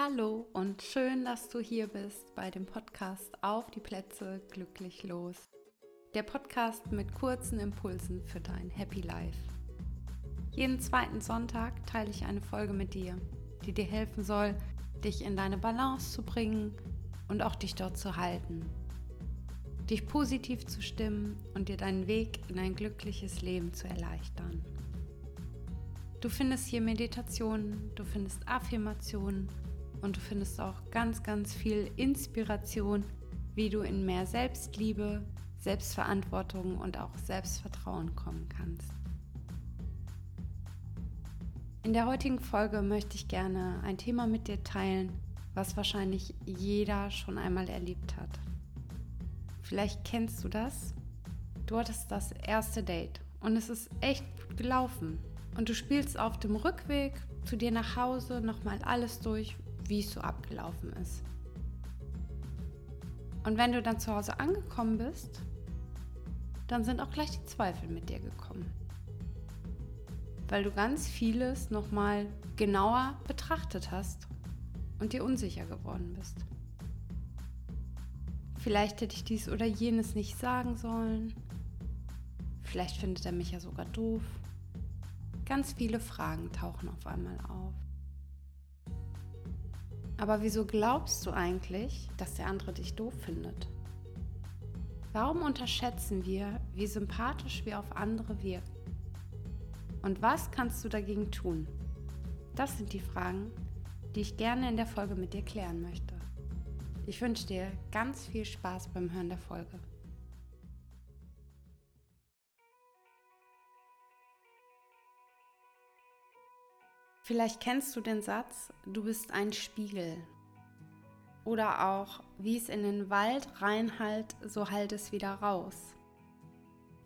Hallo und schön, dass du hier bist bei dem Podcast Auf die Plätze glücklich los. Der Podcast mit kurzen Impulsen für dein Happy Life. Jeden zweiten Sonntag teile ich eine Folge mit dir, die dir helfen soll, dich in deine Balance zu bringen und auch dich dort zu halten. Dich positiv zu stimmen und dir deinen Weg in ein glückliches Leben zu erleichtern. Du findest hier Meditationen, du findest Affirmationen und du findest auch ganz, ganz viel Inspiration, wie du in mehr Selbstliebe, Selbstverantwortung und auch Selbstvertrauen kommen kannst. In der heutigen Folge möchte ich gerne ein Thema mit dir teilen, was wahrscheinlich jeder schon einmal erlebt hat. Vielleicht kennst du das. Du hattest das erste Date und es ist echt gut gelaufen. Und du spielst auf dem Rückweg zu dir nach Hause nochmal alles durch, wie es so abgelaufen ist. Und wenn du dann zu Hause angekommen bist, dann sind auch gleich die Zweifel mit dir gekommen. Weil du ganz vieles nochmal genauer betrachtet hast und dir unsicher geworden bist. Vielleicht hätte ich dies oder jenes nicht sagen sollen. Vielleicht findet er mich ja sogar doof. Ganz viele Fragen tauchen auf einmal auf. Aber wieso glaubst du eigentlich, dass der andere dich doof findet? Warum unterschätzen wir, wie sympathisch wir auf andere wirken? Und was kannst du dagegen tun? Das sind die Fragen, die ich gerne in der Folge mit dir klären möchte. Ich wünsche dir ganz viel Spaß beim Hören der Folge. Vielleicht kennst du den Satz, du bist ein Spiegel. Oder auch, wie es in den Wald reinhallt, so hallt es wieder raus.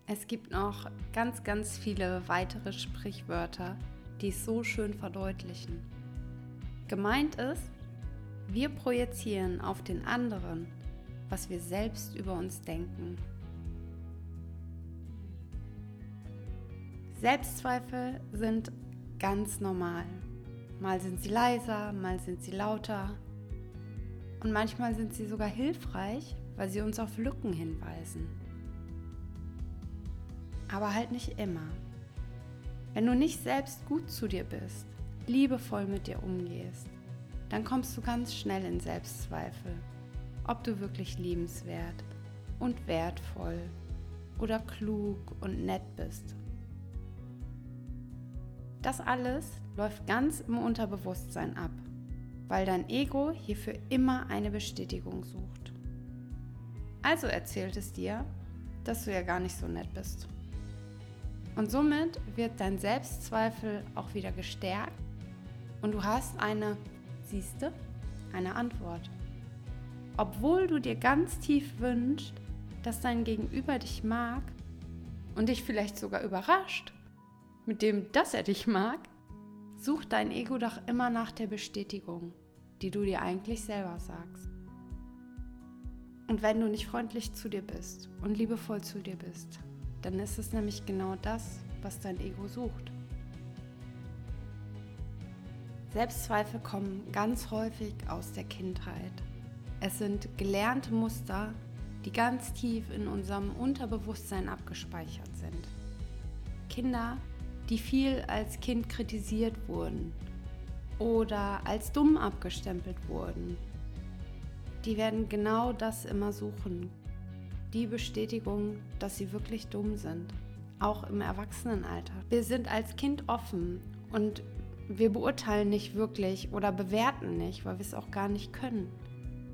Es gibt noch ganz, ganz viele weitere Sprichwörter, die es so schön verdeutlichen. Gemeint ist, wir projizieren auf den anderen, was wir selbst über uns denken. Selbstzweifel sind ganz normal. Mal sind sie leiser, mal sind sie lauter. Und manchmal sind sie sogar hilfreich, weil sie uns auf Lücken hinweisen. Aber halt nicht immer. Wenn du nicht selbst gut zu dir bist, liebevoll mit dir umgehst, dann kommst du ganz schnell in Selbstzweifel, ob du wirklich liebenswert und wertvoll oder klug und nett bist das alles läuft ganz im Unterbewusstsein ab, weil dein Ego hierfür immer eine Bestätigung sucht. Also erzählt es dir, dass du ja gar nicht so nett bist. Und somit wird dein Selbstzweifel auch wieder gestärkt und du hast eine, siehste, eine Antwort. Obwohl du dir ganz tief wünschst, dass dein Gegenüber dich mag und dich vielleicht sogar überrascht, mit dem, dass er dich mag, sucht dein Ego doch immer nach der Bestätigung, die du dir eigentlich selber sagst. Und wenn du nicht freundlich zu dir bist und liebevoll zu dir bist, dann ist es nämlich genau das, was dein Ego sucht. Selbstzweifel kommen ganz häufig aus der Kindheit. Es sind gelernte Muster, die ganz tief in unserem Unterbewusstsein abgespeichert sind. Kinder die viel als Kind kritisiert wurden oder als dumm abgestempelt wurden. Die werden genau das immer suchen. Die Bestätigung, dass sie wirklich dumm sind. Auch im Erwachsenenalter. Wir sind als Kind offen und wir beurteilen nicht wirklich oder bewerten nicht, weil wir es auch gar nicht können,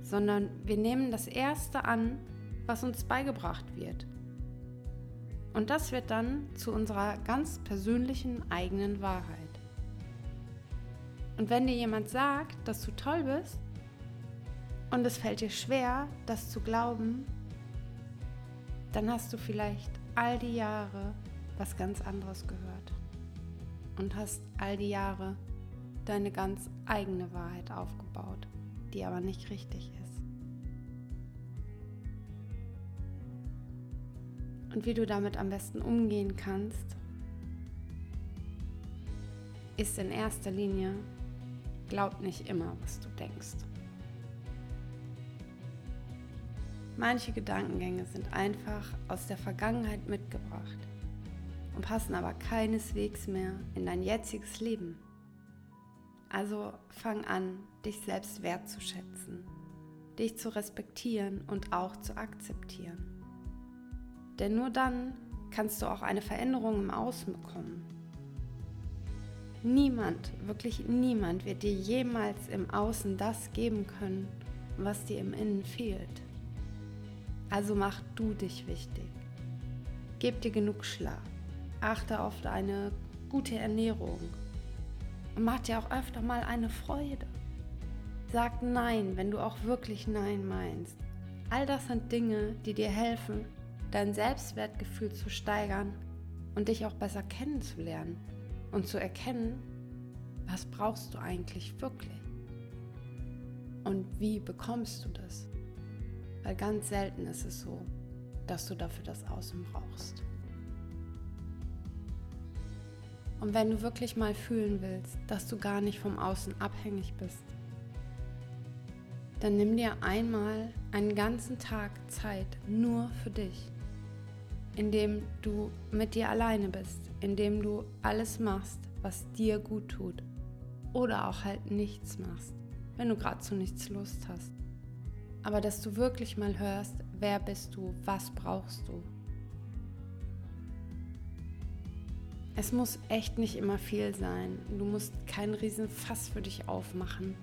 sondern wir nehmen das Erste an, was uns beigebracht wird. Und das wird dann zu unserer ganz persönlichen eigenen Wahrheit. Und wenn dir jemand sagt, dass du toll bist und es fällt dir schwer, das zu glauben, dann hast du vielleicht all die Jahre was ganz anderes gehört und hast all die Jahre deine ganz eigene Wahrheit aufgebaut, die aber nicht richtig ist. Und wie du damit am besten umgehen kannst, ist in erster Linie glaubt nicht immer, was du denkst. Manche Gedankengänge sind einfach aus der Vergangenheit mitgebracht und passen aber keineswegs mehr in dein jetziges Leben. Also fang an, dich selbst wertzuschätzen, dich zu respektieren und auch zu akzeptieren. Denn nur dann kannst du auch eine Veränderung im Außen bekommen. Niemand, wirklich niemand wird dir jemals im Außen das geben können, was dir im Innen fehlt. Also mach du dich wichtig. Gib dir genug Schlaf. Achte auf deine gute Ernährung. Und mach dir auch öfter mal eine Freude. Sag Nein, wenn du auch wirklich Nein meinst. All das sind Dinge, die dir helfen, dein Selbstwertgefühl zu steigern und dich auch besser kennenzulernen und zu erkennen, was brauchst du eigentlich wirklich und wie bekommst du das. Weil ganz selten ist es so, dass du dafür das Außen brauchst. Und wenn du wirklich mal fühlen willst, dass du gar nicht vom Außen abhängig bist, dann nimm dir einmal einen ganzen Tag Zeit nur für dich indem du mit dir alleine bist, indem du alles machst, was dir gut tut. Oder auch halt nichts machst, wenn du gerade zu nichts Lust hast. Aber dass du wirklich mal hörst, wer bist du, was brauchst du. Es muss echt nicht immer viel sein. Du musst keinen riesen Fass für dich aufmachen.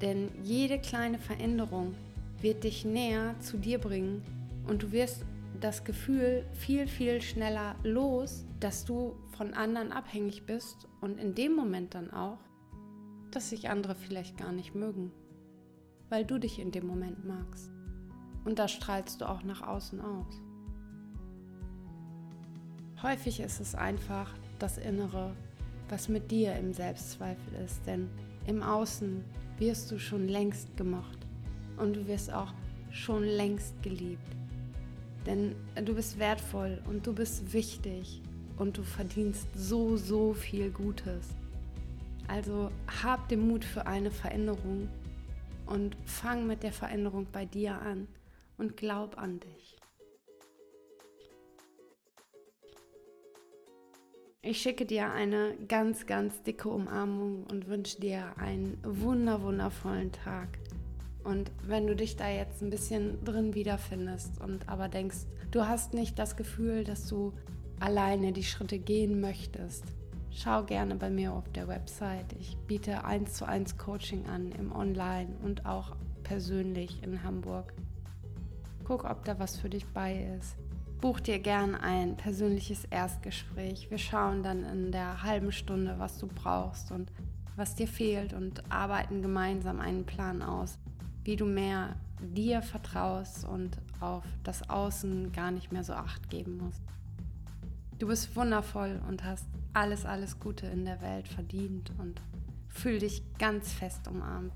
Denn jede kleine Veränderung wird dich näher zu dir bringen und du wirst das Gefühl viel, viel schneller los, dass du von anderen abhängig bist und in dem Moment dann auch, dass sich andere vielleicht gar nicht mögen, weil du dich in dem Moment magst. Und da strahlst du auch nach außen aus. Häufig ist es einfach das Innere, was mit dir im Selbstzweifel ist, denn im Außen wirst du schon längst gemocht und du wirst auch schon längst geliebt. Denn du bist wertvoll und du bist wichtig und du verdienst so, so viel Gutes. Also hab den Mut für eine Veränderung und fang mit der Veränderung bei dir an und glaub an dich. Ich schicke dir eine ganz, ganz dicke Umarmung und wünsche dir einen wunder, wundervollen Tag. Und wenn du dich da jetzt ein bisschen drin wiederfindest und aber denkst, du hast nicht das Gefühl, dass du alleine die Schritte gehen möchtest, schau gerne bei mir auf der Website. Ich biete 1 zu 1 Coaching an im Online und auch persönlich in Hamburg. Guck, ob da was für dich bei ist. Buch dir gern ein persönliches Erstgespräch. Wir schauen dann in der halben Stunde, was du brauchst und was dir fehlt und arbeiten gemeinsam einen Plan aus wie du mehr dir vertraust und auf das Außen gar nicht mehr so acht geben musst. Du bist wundervoll und hast alles, alles Gute in der Welt verdient und fühl dich ganz fest umarmt.